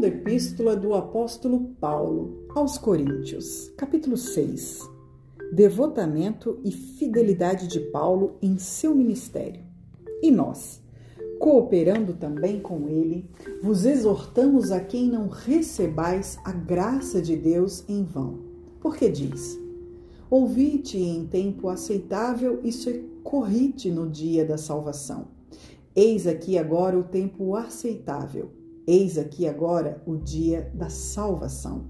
Segunda Epístola do Apóstolo Paulo aos Coríntios, capítulo 6. Devotamento e fidelidade de Paulo em seu ministério. E nós, cooperando também com ele, vos exortamos a quem não recebais a graça de Deus em vão. Porque diz: Ouvi-te em tempo aceitável e socorri-te no dia da salvação. Eis aqui agora o tempo aceitável Eis aqui agora o dia da salvação.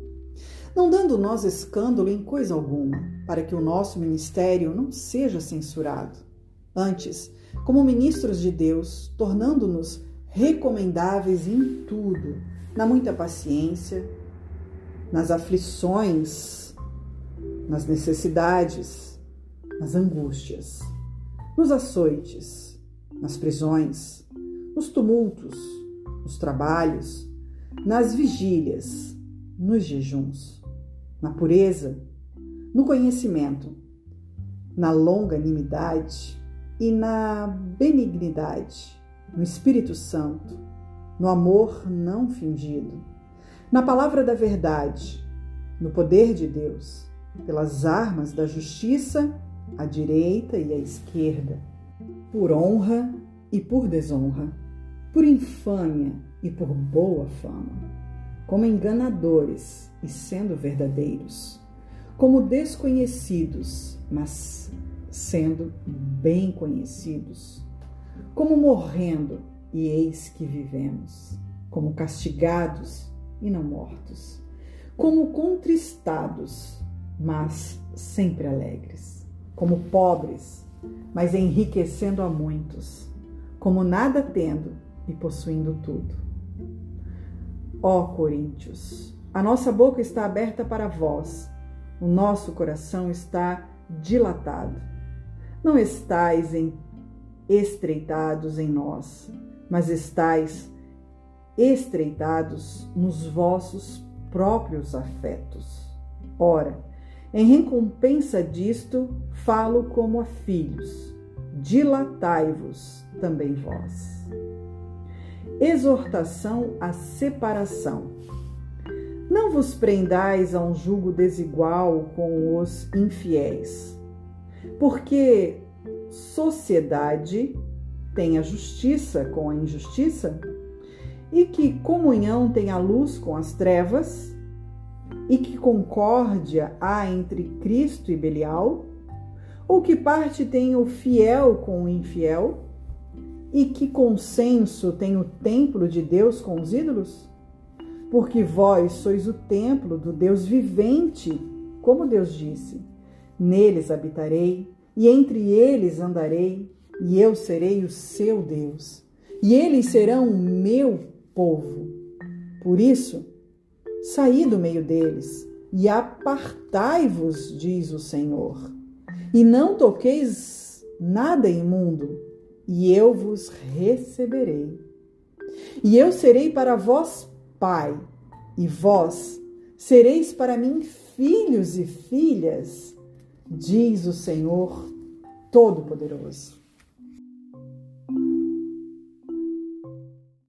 Não dando nós escândalo em coisa alguma, para que o nosso ministério não seja censurado. Antes, como ministros de Deus, tornando-nos recomendáveis em tudo, na muita paciência, nas aflições, nas necessidades, nas angústias, nos açoites, nas prisões, nos tumultos, nos trabalhos, nas vigílias, nos jejuns, na pureza, no conhecimento, na longanimidade e na benignidade, no Espírito Santo, no amor não fingido, na palavra da verdade, no poder de Deus, pelas armas da justiça, à direita e à esquerda, por honra e por desonra por infâmia e por boa fama, como enganadores e sendo verdadeiros, como desconhecidos, mas sendo bem conhecidos, como morrendo e eis que vivemos, como castigados e não mortos, como contristados, mas sempre alegres, como pobres, mas enriquecendo a muitos, como nada tendo e possuindo tudo. Ó Coríntios, a nossa boca está aberta para vós, o nosso coração está dilatado. Não estais em, estreitados em nós, mas estais estreitados nos vossos próprios afetos. Ora, em recompensa disto, falo como a filhos, dilatai-vos também vós exortação à separação. Não vos prendais a um jugo desigual com os infiéis, porque sociedade tem a justiça com a injustiça, e que comunhão tem a luz com as trevas, e que concórdia há entre Cristo e Belial, ou que parte tem o fiel com o infiel, e que consenso tem o templo de Deus com os ídolos? Porque vós sois o templo do Deus vivente, como Deus disse: Neles habitarei, e entre eles andarei, e eu serei o seu Deus, e eles serão o meu povo. Por isso, saí do meio deles e apartai-vos, diz o Senhor, e não toqueis nada imundo e eu vos receberei. E eu serei para vós pai, e vós sereis para mim filhos e filhas, diz o Senhor Todo-Poderoso.